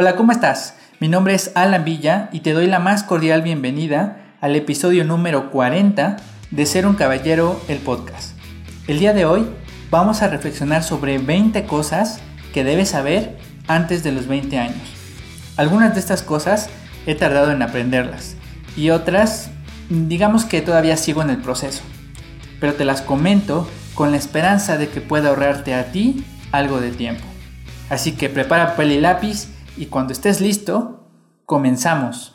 Hola, ¿cómo estás? Mi nombre es Alan Villa y te doy la más cordial bienvenida al episodio número 40 de Ser un Caballero, el podcast. El día de hoy vamos a reflexionar sobre 20 cosas que debes saber antes de los 20 años. Algunas de estas cosas he tardado en aprenderlas y otras digamos que todavía sigo en el proceso, pero te las comento con la esperanza de que pueda ahorrarte a ti algo de tiempo. Así que prepara papel y lápiz y cuando estés listo, comenzamos.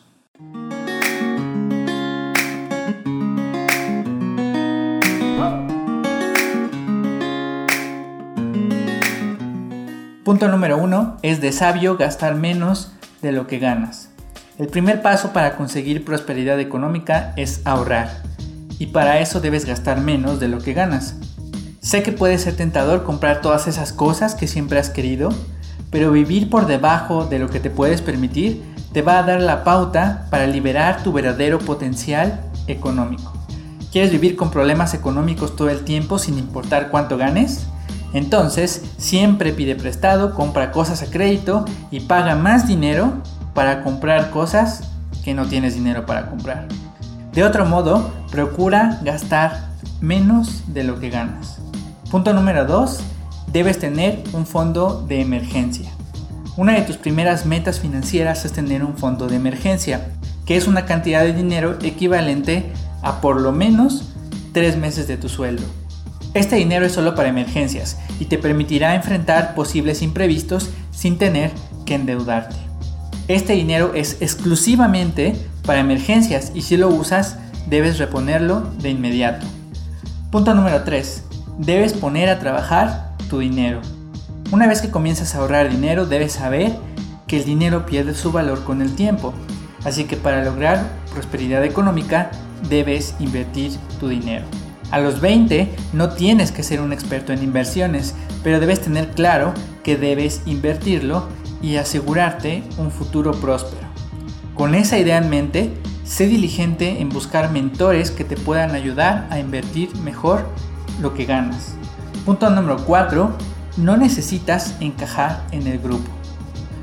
Punto número uno es de sabio gastar menos de lo que ganas. El primer paso para conseguir prosperidad económica es ahorrar. Y para eso debes gastar menos de lo que ganas. Sé que puede ser tentador comprar todas esas cosas que siempre has querido, pero vivir por debajo de lo que te puedes permitir te va a dar la pauta para liberar tu verdadero potencial económico. ¿Quieres vivir con problemas económicos todo el tiempo sin importar cuánto ganes? Entonces, siempre pide prestado, compra cosas a crédito y paga más dinero para comprar cosas que no tienes dinero para comprar. De otro modo, procura gastar menos de lo que ganas. Punto número 2. Debes tener un fondo de emergencia. Una de tus primeras metas financieras es tener un fondo de emergencia, que es una cantidad de dinero equivalente a por lo menos 3 meses de tu sueldo. Este dinero es solo para emergencias y te permitirá enfrentar posibles imprevistos sin tener que endeudarte. Este dinero es exclusivamente para emergencias y si lo usas debes reponerlo de inmediato. Punto número 3. Debes poner a trabajar dinero. Una vez que comienzas a ahorrar dinero debes saber que el dinero pierde su valor con el tiempo. Así que para lograr prosperidad económica debes invertir tu dinero. A los 20 no tienes que ser un experto en inversiones, pero debes tener claro que debes invertirlo y asegurarte un futuro próspero. Con esa idea en mente, sé diligente en buscar mentores que te puedan ayudar a invertir mejor lo que ganas. Punto número 4. No necesitas encajar en el grupo.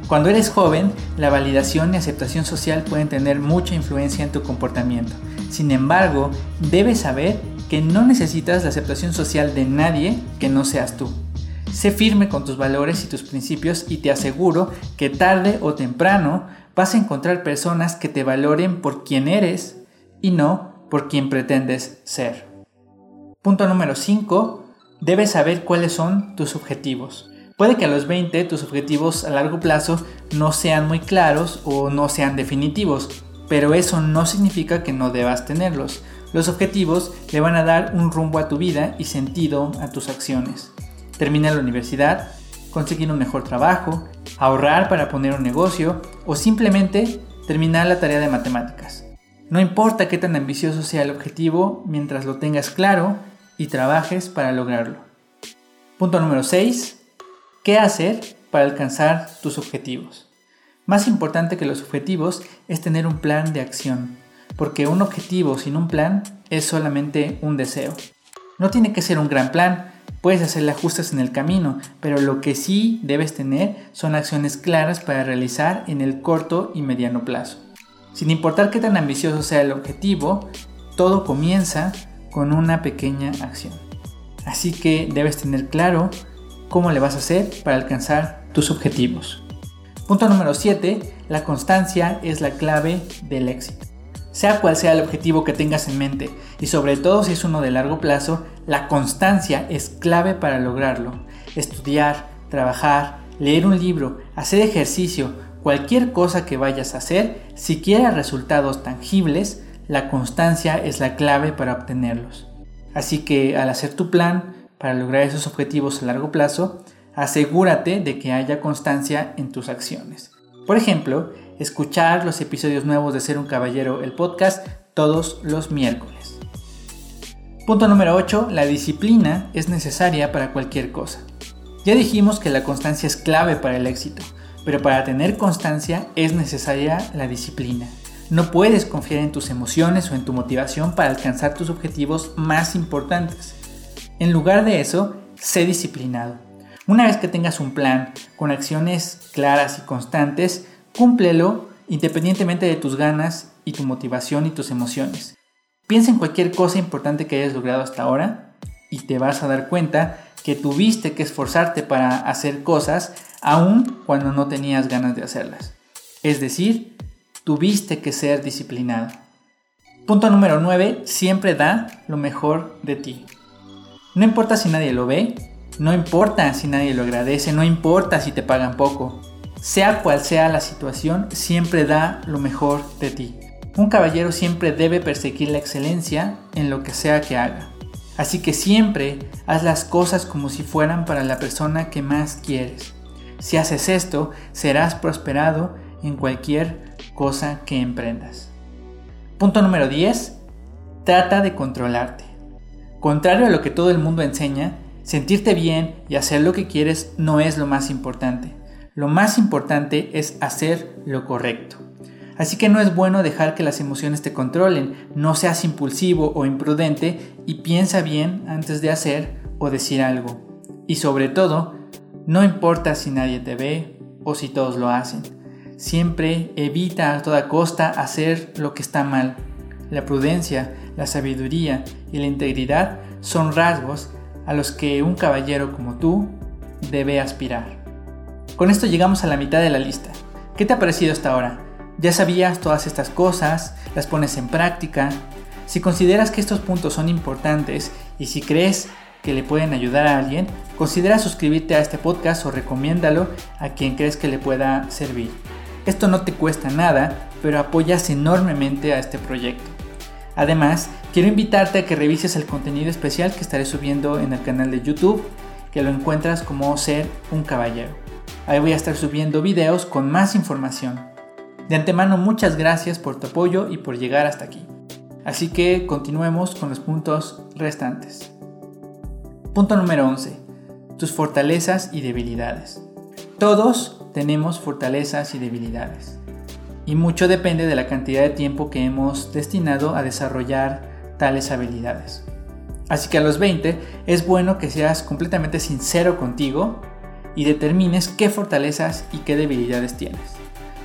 Cuando eres joven, la validación y aceptación social pueden tener mucha influencia en tu comportamiento. Sin embargo, debes saber que no necesitas la aceptación social de nadie que no seas tú. Sé firme con tus valores y tus principios y te aseguro que tarde o temprano vas a encontrar personas que te valoren por quien eres y no por quien pretendes ser. Punto número 5. Debes saber cuáles son tus objetivos. Puede que a los 20 tus objetivos a largo plazo no sean muy claros o no sean definitivos, pero eso no significa que no debas tenerlos. Los objetivos le van a dar un rumbo a tu vida y sentido a tus acciones. Terminar la universidad, conseguir un mejor trabajo, ahorrar para poner un negocio o simplemente terminar la tarea de matemáticas. No importa qué tan ambicioso sea el objetivo mientras lo tengas claro y trabajes para lograrlo. Punto número 6. ¿Qué hacer para alcanzar tus objetivos? Más importante que los objetivos es tener un plan de acción porque un objetivo sin un plan es solamente un deseo. No tiene que ser un gran plan, puedes hacerle ajustes en el camino, pero lo que sí debes tener son acciones claras para realizar en el corto y mediano plazo. Sin importar qué tan ambicioso sea el objetivo, todo comienza con una pequeña acción. Así que debes tener claro cómo le vas a hacer para alcanzar tus objetivos. Punto número 7. La constancia es la clave del éxito. Sea cual sea el objetivo que tengas en mente y sobre todo si es uno de largo plazo, la constancia es clave para lograrlo. Estudiar, trabajar, leer un libro, hacer ejercicio, cualquier cosa que vayas a hacer, si quieres resultados tangibles, la constancia es la clave para obtenerlos. Así que al hacer tu plan para lograr esos objetivos a largo plazo, asegúrate de que haya constancia en tus acciones. Por ejemplo, escuchar los episodios nuevos de Ser un Caballero, el podcast, todos los miércoles. Punto número 8. La disciplina es necesaria para cualquier cosa. Ya dijimos que la constancia es clave para el éxito, pero para tener constancia es necesaria la disciplina. No puedes confiar en tus emociones o en tu motivación para alcanzar tus objetivos más importantes. En lugar de eso, sé disciplinado. Una vez que tengas un plan con acciones claras y constantes, cúmplelo independientemente de tus ganas y tu motivación y tus emociones. Piensa en cualquier cosa importante que hayas logrado hasta ahora y te vas a dar cuenta que tuviste que esforzarte para hacer cosas aun cuando no tenías ganas de hacerlas. Es decir, tuviste que ser disciplinado. Punto número 9. Siempre da lo mejor de ti. No importa si nadie lo ve, no importa si nadie lo agradece, no importa si te pagan poco. Sea cual sea la situación, siempre da lo mejor de ti. Un caballero siempre debe perseguir la excelencia en lo que sea que haga. Así que siempre haz las cosas como si fueran para la persona que más quieres. Si haces esto, serás prosperado en cualquier cosa que emprendas. Punto número 10. Trata de controlarte. Contrario a lo que todo el mundo enseña, sentirte bien y hacer lo que quieres no es lo más importante. Lo más importante es hacer lo correcto. Así que no es bueno dejar que las emociones te controlen, no seas impulsivo o imprudente y piensa bien antes de hacer o decir algo. Y sobre todo, no importa si nadie te ve o si todos lo hacen. Siempre evita a toda costa hacer lo que está mal. La prudencia, la sabiduría y la integridad son rasgos a los que un caballero como tú debe aspirar. Con esto llegamos a la mitad de la lista. ¿Qué te ha parecido hasta ahora? Ya sabías todas estas cosas, las pones en práctica. Si consideras que estos puntos son importantes y si crees que le pueden ayudar a alguien, considera suscribirte a este podcast o recomiéndalo a quien crees que le pueda servir. Esto no te cuesta nada, pero apoyas enormemente a este proyecto. Además, quiero invitarte a que revises el contenido especial que estaré subiendo en el canal de YouTube, que lo encuentras como Ser un Caballero. Ahí voy a estar subiendo videos con más información. De antemano muchas gracias por tu apoyo y por llegar hasta aquí. Así que continuemos con los puntos restantes. Punto número 11. Tus fortalezas y debilidades. Todos tenemos fortalezas y debilidades. Y mucho depende de la cantidad de tiempo que hemos destinado a desarrollar tales habilidades. Así que a los 20 es bueno que seas completamente sincero contigo y determines qué fortalezas y qué debilidades tienes.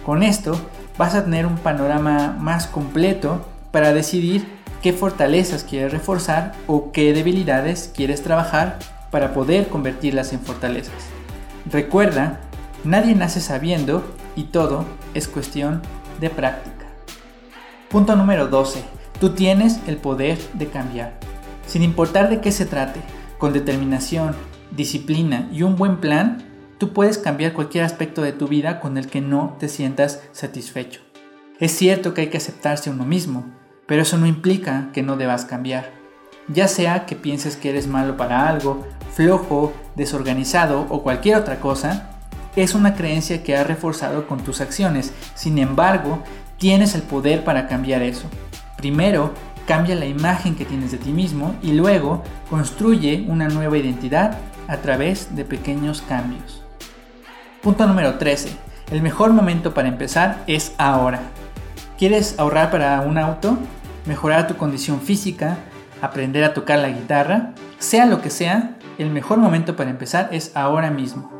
Con esto vas a tener un panorama más completo para decidir qué fortalezas quieres reforzar o qué debilidades quieres trabajar para poder convertirlas en fortalezas. Recuerda, nadie nace sabiendo y todo es cuestión de práctica. Punto número 12. Tú tienes el poder de cambiar. Sin importar de qué se trate, con determinación, disciplina y un buen plan, Tú puedes cambiar cualquier aspecto de tu vida con el que no te sientas satisfecho. Es cierto que hay que aceptarse uno mismo, pero eso no implica que no debas cambiar. Ya sea que pienses que eres malo para algo, flojo, desorganizado o cualquier otra cosa, es una creencia que has reforzado con tus acciones. Sin embargo, tienes el poder para cambiar eso. Primero, cambia la imagen que tienes de ti mismo y luego construye una nueva identidad a través de pequeños cambios. Punto número 13. El mejor momento para empezar es ahora. ¿Quieres ahorrar para un auto? ¿Mejorar tu condición física? ¿Aprender a tocar la guitarra? Sea lo que sea, el mejor momento para empezar es ahora mismo.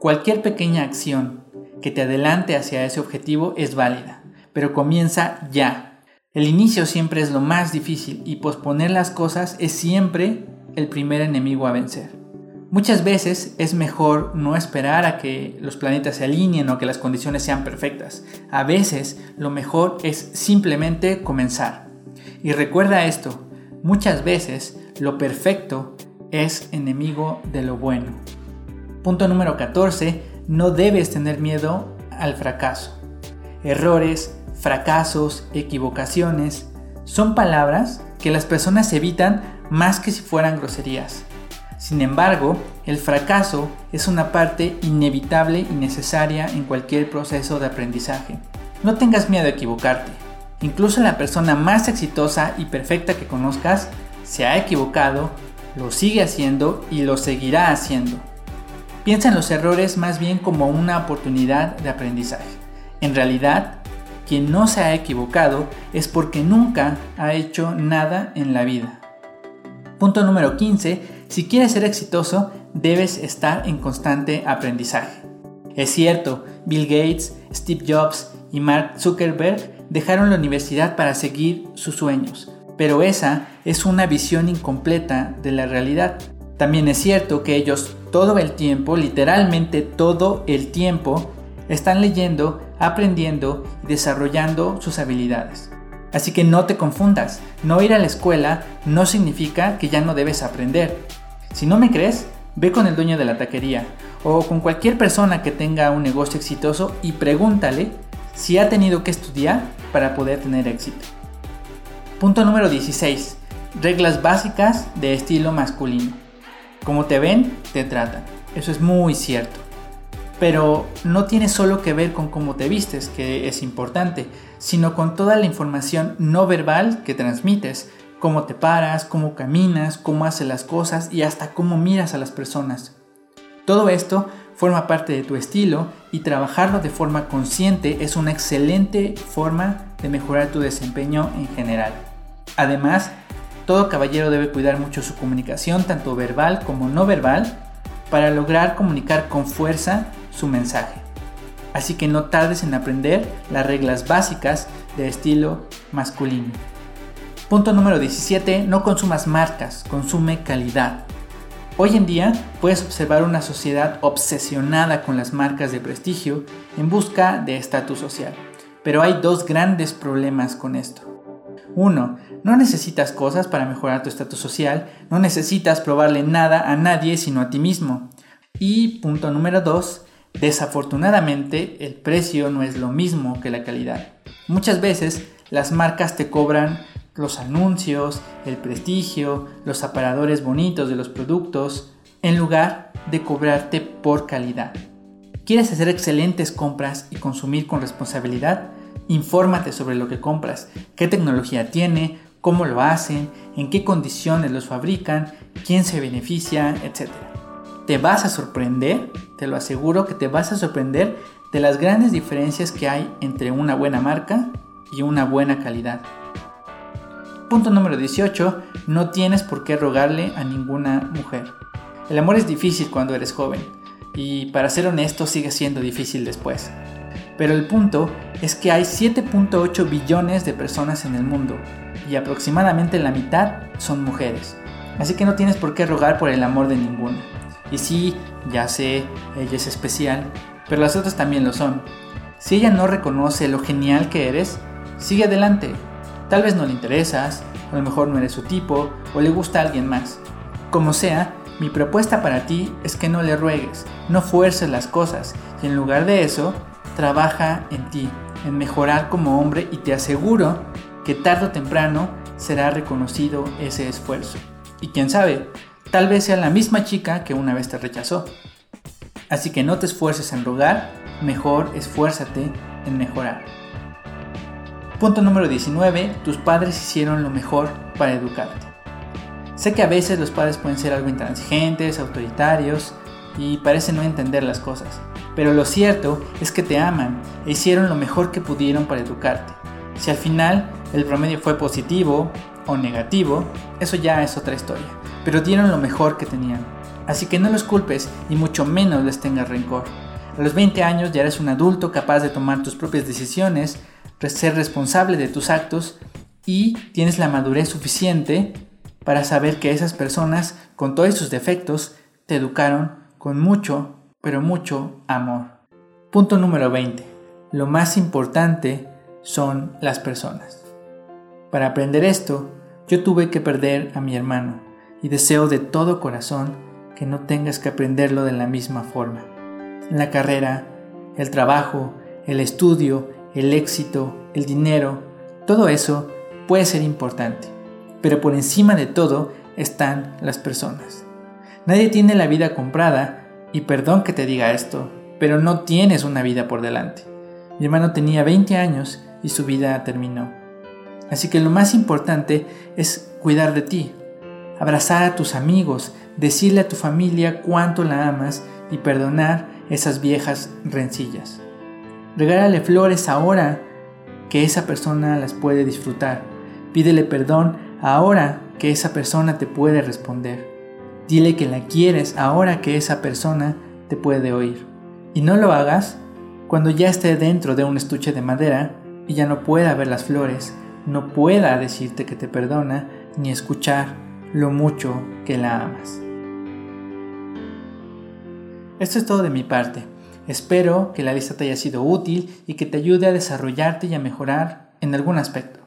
Cualquier pequeña acción que te adelante hacia ese objetivo es válida, pero comienza ya. El inicio siempre es lo más difícil y posponer las cosas es siempre el primer enemigo a vencer. Muchas veces es mejor no esperar a que los planetas se alineen o que las condiciones sean perfectas. A veces lo mejor es simplemente comenzar. Y recuerda esto, muchas veces lo perfecto es enemigo de lo bueno. Punto número 14. No debes tener miedo al fracaso. Errores, fracasos, equivocaciones son palabras que las personas evitan más que si fueran groserías. Sin embargo, el fracaso es una parte inevitable y necesaria en cualquier proceso de aprendizaje. No tengas miedo a equivocarte. Incluso la persona más exitosa y perfecta que conozcas se ha equivocado, lo sigue haciendo y lo seguirá haciendo. Piensa en los errores más bien como una oportunidad de aprendizaje. En realidad, quien no se ha equivocado es porque nunca ha hecho nada en la vida. Punto número 15 si quieres ser exitoso, debes estar en constante aprendizaje. Es cierto, Bill Gates, Steve Jobs y Mark Zuckerberg dejaron la universidad para seguir sus sueños, pero esa es una visión incompleta de la realidad. También es cierto que ellos todo el tiempo, literalmente todo el tiempo, están leyendo, aprendiendo y desarrollando sus habilidades. Así que no te confundas, no ir a la escuela no significa que ya no debes aprender. Si no me crees, ve con el dueño de la taquería o con cualquier persona que tenga un negocio exitoso y pregúntale si ha tenido que estudiar para poder tener éxito. Punto número 16. Reglas básicas de estilo masculino. Como te ven, te tratan. Eso es muy cierto. Pero no tiene solo que ver con cómo te vistes, que es importante, sino con toda la información no verbal que transmites, cómo te paras, cómo caminas, cómo haces las cosas y hasta cómo miras a las personas. Todo esto forma parte de tu estilo y trabajarlo de forma consciente es una excelente forma de mejorar tu desempeño en general. Además, todo caballero debe cuidar mucho su comunicación, tanto verbal como no verbal, para lograr comunicar con fuerza su mensaje. Así que no tardes en aprender las reglas básicas de estilo masculino. Punto número 17. No consumas marcas, consume calidad. Hoy en día puedes observar una sociedad obsesionada con las marcas de prestigio en busca de estatus social. Pero hay dos grandes problemas con esto. Uno, no necesitas cosas para mejorar tu estatus social, no necesitas probarle nada a nadie sino a ti mismo. Y punto número dos, desafortunadamente el precio no es lo mismo que la calidad. Muchas veces las marcas te cobran los anuncios, el prestigio, los aparadores bonitos de los productos, en lugar de cobrarte por calidad. ¿Quieres hacer excelentes compras y consumir con responsabilidad? Infórmate sobre lo que compras, qué tecnología tiene, cómo lo hacen, en qué condiciones los fabrican, quién se beneficia, etc. Te vas a sorprender, te lo aseguro que te vas a sorprender de las grandes diferencias que hay entre una buena marca y una buena calidad. Punto número 18. No tienes por qué rogarle a ninguna mujer. El amor es difícil cuando eres joven y para ser honesto sigue siendo difícil después. Pero el punto es que hay 7.8 billones de personas en el mundo y aproximadamente la mitad son mujeres. Así que no tienes por qué rogar por el amor de ninguna. Y sí, ya sé, ella es especial, pero las otras también lo son. Si ella no reconoce lo genial que eres, sigue adelante. Tal vez no le interesas, a lo mejor no eres su tipo, o le gusta alguien más. Como sea, mi propuesta para ti es que no le ruegues, no fuerces las cosas, y en lugar de eso, trabaja en ti, en mejorar como hombre y te aseguro que tarde o temprano será reconocido ese esfuerzo. Y quién sabe, tal vez sea la misma chica que una vez te rechazó. Así que no te esfuerces en rogar, mejor esfuérzate en mejorar. Punto número 19. Tus padres hicieron lo mejor para educarte. Sé que a veces los padres pueden ser algo intransigentes, autoritarios y parecen no entender las cosas, pero lo cierto es que te aman e hicieron lo mejor que pudieron para educarte. Si al final el promedio fue positivo o negativo, eso ya es otra historia, pero dieron lo mejor que tenían. Así que no los culpes y mucho menos les tengas rencor. A los 20 años ya eres un adulto capaz de tomar tus propias decisiones, ser responsable de tus actos y tienes la madurez suficiente para saber que esas personas, con todos sus defectos, te educaron con mucho, pero mucho amor. Punto número 20. Lo más importante son las personas. Para aprender esto, yo tuve que perder a mi hermano y deseo de todo corazón que no tengas que aprenderlo de la misma forma. La carrera, el trabajo, el estudio, el éxito, el dinero, todo eso puede ser importante, pero por encima de todo están las personas. Nadie tiene la vida comprada, y perdón que te diga esto, pero no tienes una vida por delante. Mi hermano tenía 20 años y su vida terminó. Así que lo más importante es cuidar de ti, abrazar a tus amigos, decirle a tu familia cuánto la amas y perdonar esas viejas rencillas. Regálale flores ahora que esa persona las puede disfrutar. Pídele perdón ahora que esa persona te puede responder. Dile que la quieres ahora que esa persona te puede oír. Y no lo hagas cuando ya esté dentro de un estuche de madera y ya no pueda ver las flores, no pueda decirte que te perdona ni escuchar lo mucho que la amas. Esto es todo de mi parte. Espero que la lista te haya sido útil y que te ayude a desarrollarte y a mejorar en algún aspecto.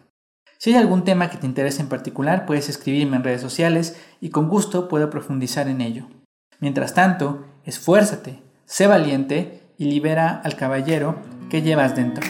Si hay algún tema que te interese en particular, puedes escribirme en redes sociales y con gusto puedo profundizar en ello. Mientras tanto, esfuérzate, sé valiente y libera al caballero que llevas dentro.